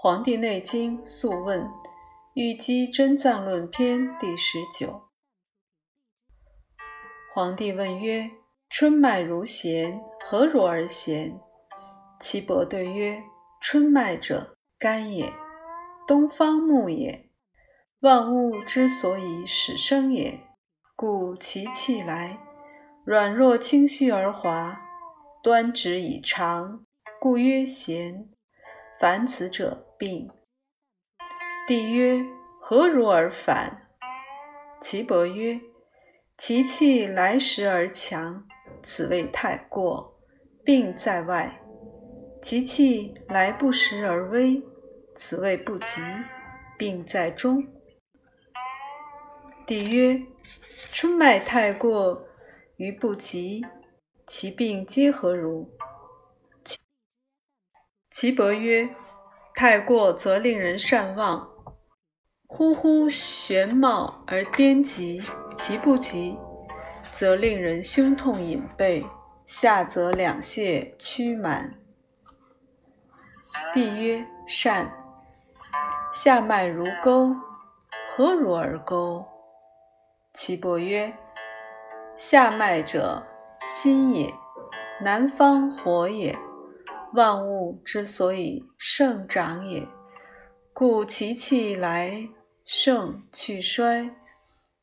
黄帝内经·素问·玉肌真脏论篇第十九。黄帝问曰：“春脉如弦，何如而弦？”岐伯对曰：“春脉者，肝也，东方木也。万物之所以始生也，故其气来，软弱轻虚而滑，端直以长，故曰弦。凡此者。”病。帝曰：何如而反？岐伯曰：其气来时而强，此谓太过，病在外；其气来不时而微，此谓不及，病在中。帝曰：春脉太过于不及，其病皆何如？岐伯曰。太过则令人善忘，忽忽玄冒而颠急；其不及，则令人胸痛隐背，下则两泄曲满。帝曰：善。下脉如钩，何如而钩？岐伯曰：下脉者，心也，南方火也。万物之所以盛长也，故其气来盛去衰，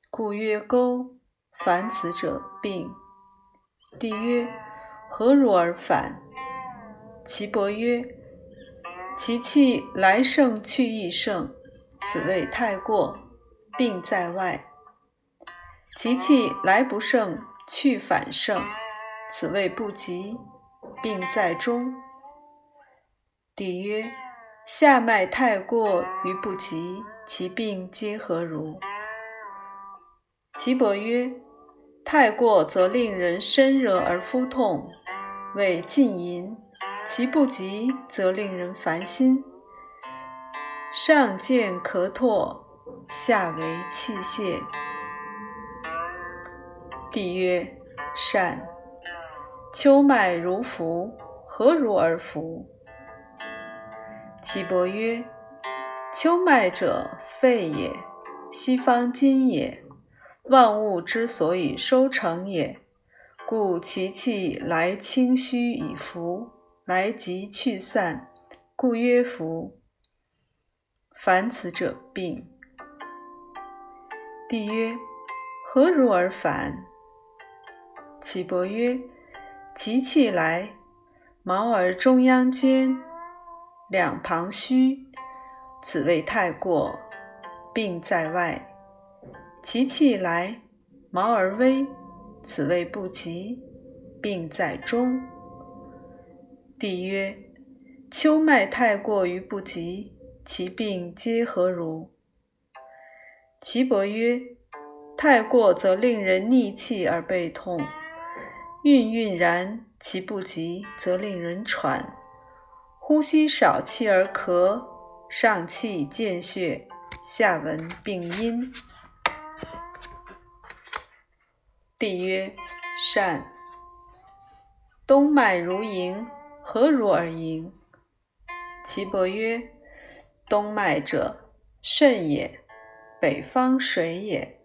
故曰沟。凡此者病。帝曰：何如而反？岐伯曰：其气来盛去亦盛，此谓太过，病在外；其气来不盛去反盛，此谓不及，病在中。帝曰：下脉太过于不及，其病皆何如？岐伯曰：太过则令人身热而肤痛，谓禁淫；其不及则令人烦心，上见咳唾，下为气泄。帝曰：善。秋脉如浮，何如而浮？岐伯曰：秋脉者，肺也，西方筋也，万物之所以收成也，故其气来清虚以服，来急去散，故曰服。凡此者病。帝曰：何如而反？岐伯曰：其气来，毛而中央坚。两旁虚，此谓太过，病在外；其气来，毛而微，此谓不及，病在中。帝曰：秋脉太过于不及，其病皆何如？岐伯曰：太过则令人逆气而背痛，郁郁然；其不及则令人喘。呼吸少气而咳，上气见血，下闻病因。帝曰：善。冬脉如盈，何如而盈？岐伯曰：冬脉者，肾也，北方水也，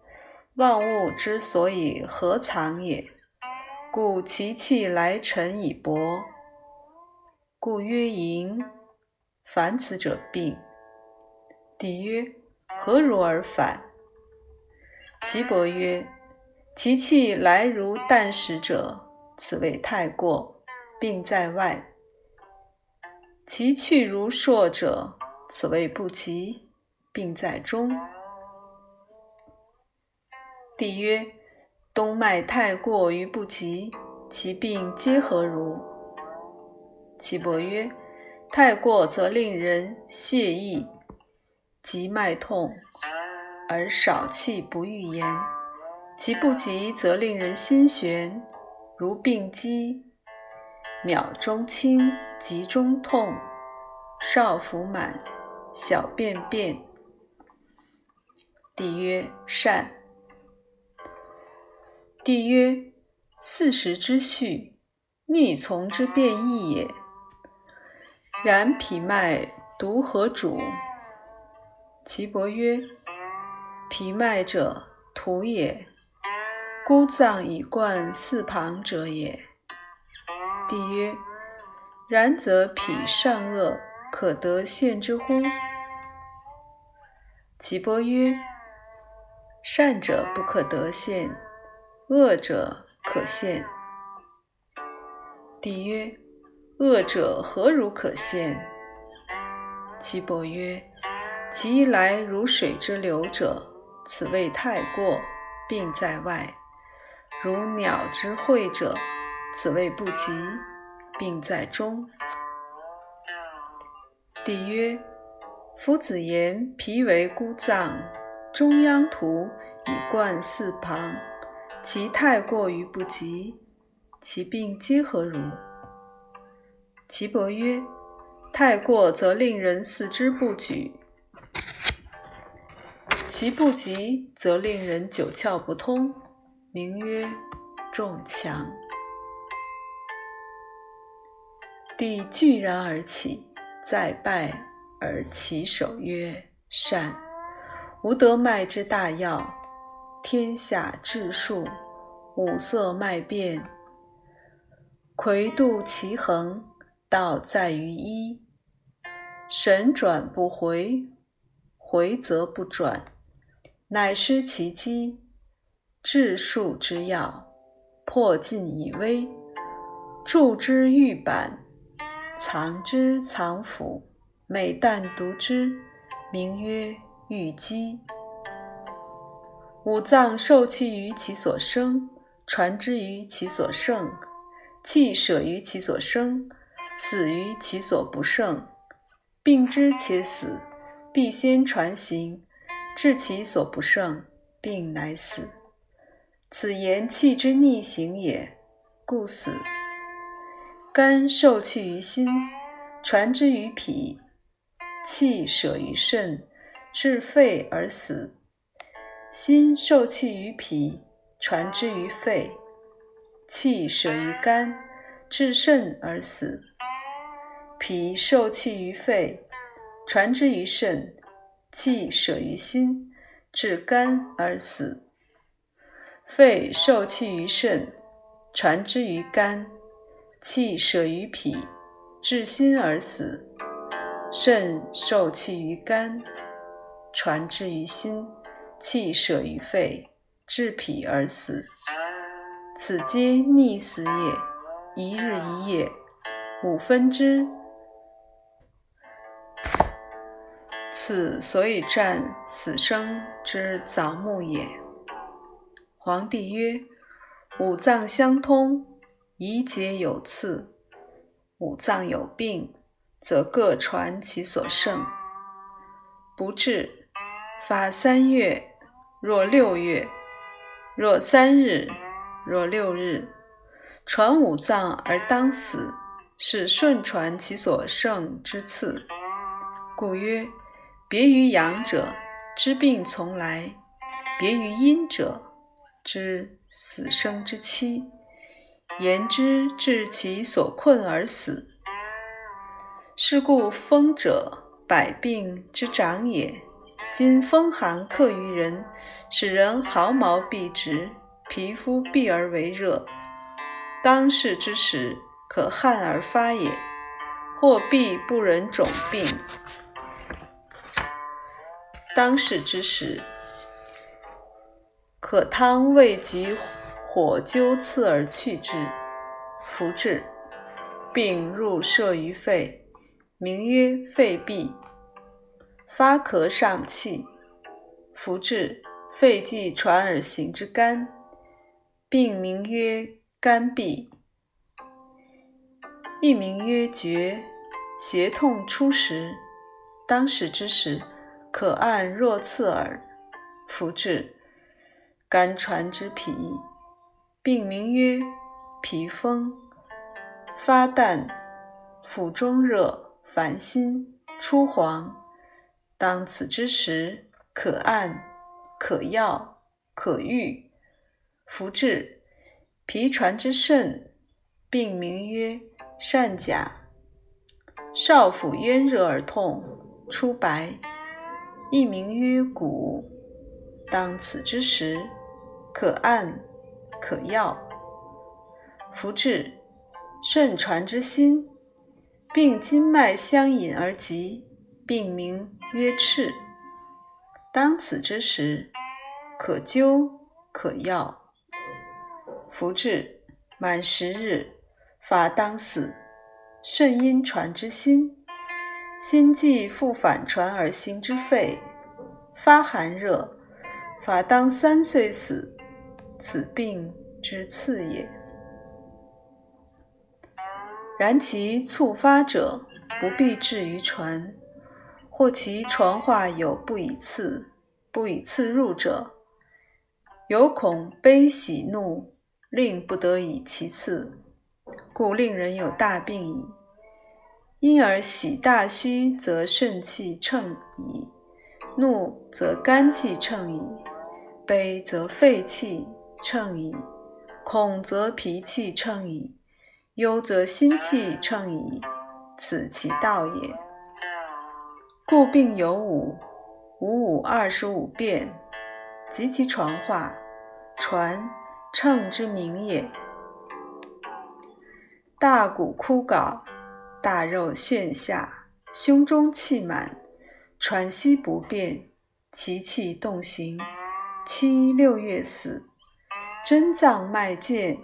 万物之所以合藏也，故其气来沉以薄。故曰盈。凡此者病。帝曰：何如而反？岐伯曰：其气来如旦食者，此谓太过，病在外；其去如朔者，此谓不及，病在中。帝曰：冬脉太过于不及，其病皆何如？岐伯曰：太过则令人泄意，急脉痛，而少气不欲言；其不及则令人心悬，如病机，秒中轻，急中痛，少腹满，小便变。帝曰：善。帝曰：四时之序，逆从之变异也。然脾脉独何主？岐伯曰：脾脉者，土也。孤脏以贯四旁者也。帝曰：然则脾善恶可得现之乎？岐伯曰：善者不可得现，恶者可现。帝曰：恶者何如可现？岐伯曰：其一来如水之流者，此谓太过，病在外。如鸟之喙者，此谓不及，病在中。帝曰：夫子言脾为孤脏，中央图以贯四旁，其太过于不及，其病皆何如？岐伯曰：太过则令人四肢不举，其不及则令人九窍不通。名曰仲强。帝惧然而起，再拜而起手曰：“善。吾得脉之大要，天下治数，五色脉变，魁度其衡，道在于一。神转不回，回则不转，乃失其机。”治术之要，破尽以微，铸之玉板，藏之藏府，每旦读之，名曰玉机。五脏受气于其所生，传之于其所胜，气舍于其所生，死于其所不胜。病之且死，必先传行，至其所不胜，病乃死。此言气之逆行也，故死。肝受气于心，传之于脾，气舍于肾，至肺而死。心受气于脾，传之于肺，气舍于肝，至肾而死。脾受气于肺，传之于肾，气舍于心，至肝而死。肺受气于肾，传之于肝，气舍于脾，至心而死。肾受气于肝，传之于心，气舍于肺，至脾而死。此皆逆死也。一日一夜，五分之。此所以战死生之早暮也。皇帝曰：“五脏相通，宜节有次；五脏有病，则各传其所胜。不治，发三月；若六月；若三日；若六日，传五脏而当死，是顺传其所胜之次。故曰：别于阳者，知病从来；别于阴者。”知死生之期，言之治其所困而死。是故风者，百病之长也。今风寒克于人，使人毫毛必直，皮肤闭而为热。当世之时，可汗而发也。或必不忍种病。当世之时。可汤未及火灸刺而去之，服治，病入射于肺，名曰肺痹。发咳上气，服治，肺气传而行之肝，病名曰肝痹。一名曰厥，胁痛初时，当时之时，可按若刺耳，服治。肝传之脾，病名曰脾风。发淡，腹中热，烦心，出黄。当此之时，可按，可药，可愈。服治。脾传之肾，病名曰疝甲。少腹冤热而痛，出白，亦名曰骨。当此之时，可按，可药。夫治肾传之心，病筋脉相引而急，病名曰赤。当此之时，可灸，可药。服治满十日，法当死。肾阴传之心，心悸复反传而行之肺，发寒热，法当三岁死，此病之次也。然其猝发者，不必至于传，或其传化有不以次、不以次入者，有恐悲喜怒令不得已其次。故令人有大病矣。因而喜大虚，则肾气乘矣；怒则肝气乘矣；悲则肺气乘矣；恐则脾气乘矣；忧则心气乘矣。此其道也。故病有五，五五二十五变，及其传化，传乘之名也。大骨枯槁，大肉陷下，胸中气满，喘息不便，其气动行，七六月死。真脏脉见，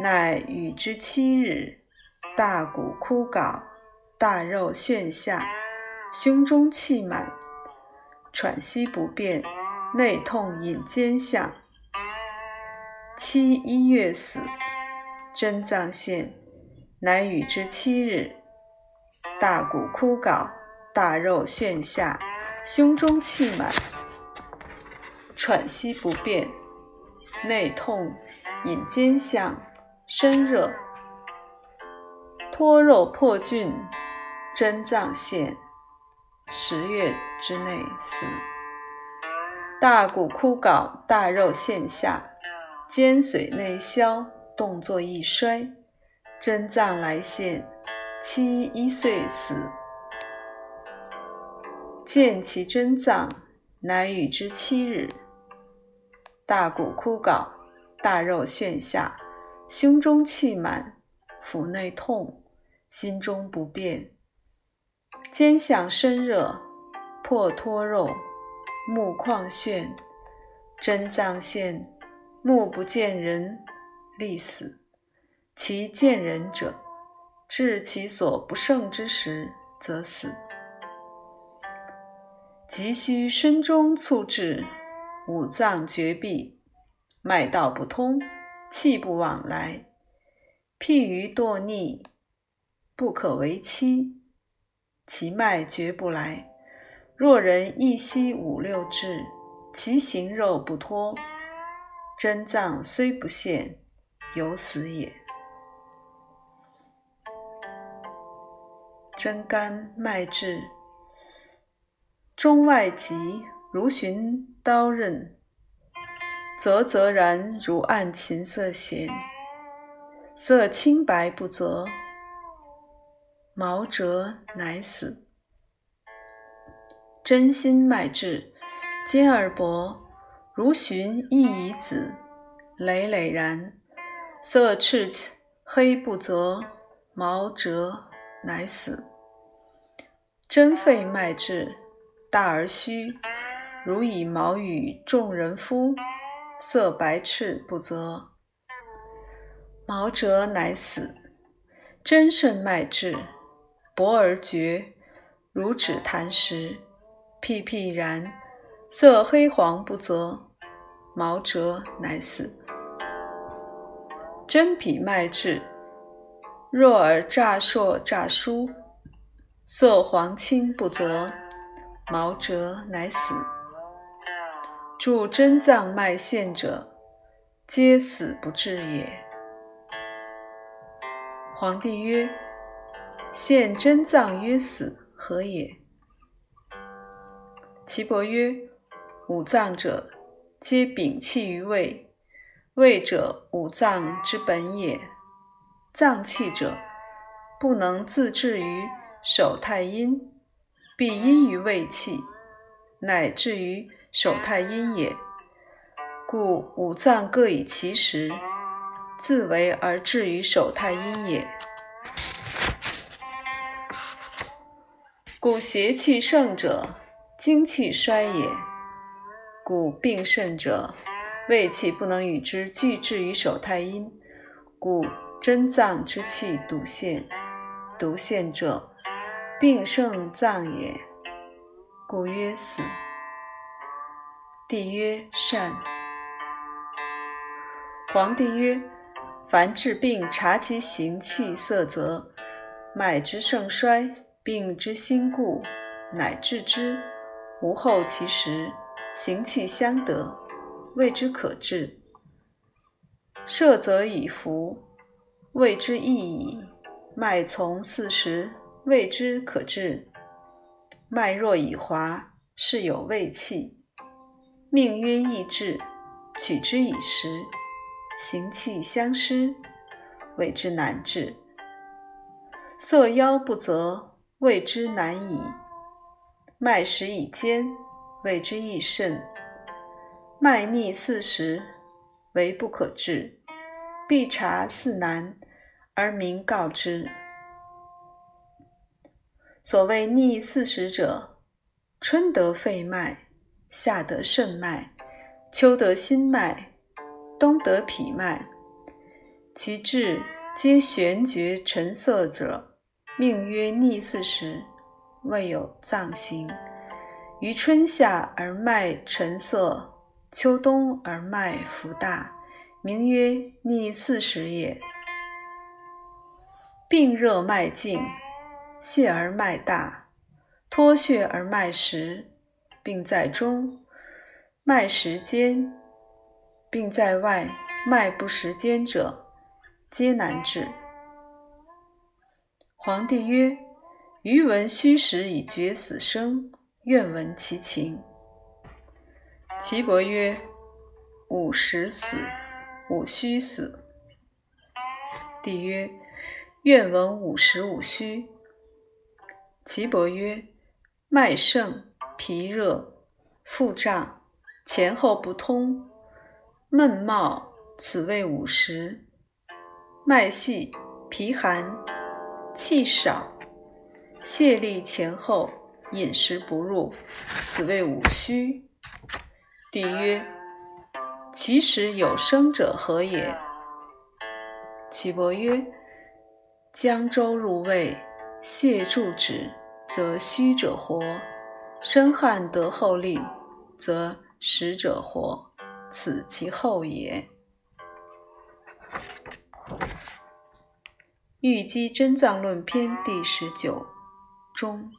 乃与之七日。大骨枯槁，大肉陷下，胸中气满，喘息不便，内痛引肩下。七一月死。真脏现。乃与之七日，大骨枯槁，大肉陷下，胸中气满，喘息不便，内痛，引肩项，身热，脱肉破菌，真脏现，十月之内死。大骨枯槁，大肉陷下，肩髓内消，动作易衰。真脏来现，七一岁死。见其真脏，乃与之七日。大骨枯槁，大肉陷下，胸中气满，腹内痛，心中不便，肩项身热，破脱肉，目眶眩，真脏现，目不见人，立死。其见人者，至其所不胜之时，则死。急需身中促滞，五脏绝闭，脉道不通，气不往来，譬于堕逆，不可为期，其脉绝不来。若人一息五六至，其形肉不脱，真脏虽不现，犹死也。真肝脉至，中外急，如寻刀刃；啧啧然如按琴瑟弦，色清白不泽，毛折乃死。真心脉至，坚而薄，如寻一夷子，累累然，色赤黑不泽，毛折乃死。真肺脉至，大而虚，如以毛与众人夫，色白赤不泽，毛折乃死。真肾脉至，薄而绝，如指弹石，僻僻然，色黑黄不泽，毛折乃死。真脾脉质，弱而乍硕乍疏。色黄青不泽，毛折乃死。助真脏脉陷者，皆死不治也。皇帝曰：现真脏曰死，何也？岐伯曰：五脏者，皆禀气于胃，胃者五脏之本也。脏气者，不能自治于。手太阴，必因于胃气，乃至于手太阴也。故五脏各以其时，自为而至于手太阴也。故邪气盛者，精气衰也。故病甚者，胃气不能与之俱至于手太阴，故真脏之气笃陷。笃陷者，病盛脏也。故曰死。帝曰善。皇帝曰：凡治病，察其形气色泽，脉之盛衰。病之心故，乃治之。无后其时，行气相得，谓之可治。摄则以服，谓之易矣。脉从四时，谓之可治。脉若已滑，是有胃气。命曰易治，取之以时，行气相失，谓之难治。色腰不泽。谓之难矣。脉实以坚，谓之易甚。脉逆四时，为不可治。必察四难，而明告之。所谓逆四时者，春得肺脉，夏得肾脉，秋得心脉，冬得脾脉。其志皆玄绝沉色者。命曰逆四时，未有脏行。于春夏而脉沉涩，秋冬而脉浮大，名曰逆四时也。病热脉静，泄而脉大，脱血而脉实，病在中；脉实坚，病在外，脉不实坚者，皆难治。皇帝曰：“余闻虚实以决死生，愿闻其情。”岐伯曰：“吾实死，吾虚死。”帝曰：“愿闻吾实吾虚。”岐伯曰：“脉盛，脾热，腹胀，前后不通，闷冒，此谓吾实；脉细，脾寒。”气少，泄力前后，饮食不入，此谓五虚。帝曰：其实有生者何也？岐伯曰：江州入胃，泻注止，则虚者活；生汗得后利，则实者活。此其后也。《玉肌真脏论篇》第十九，中。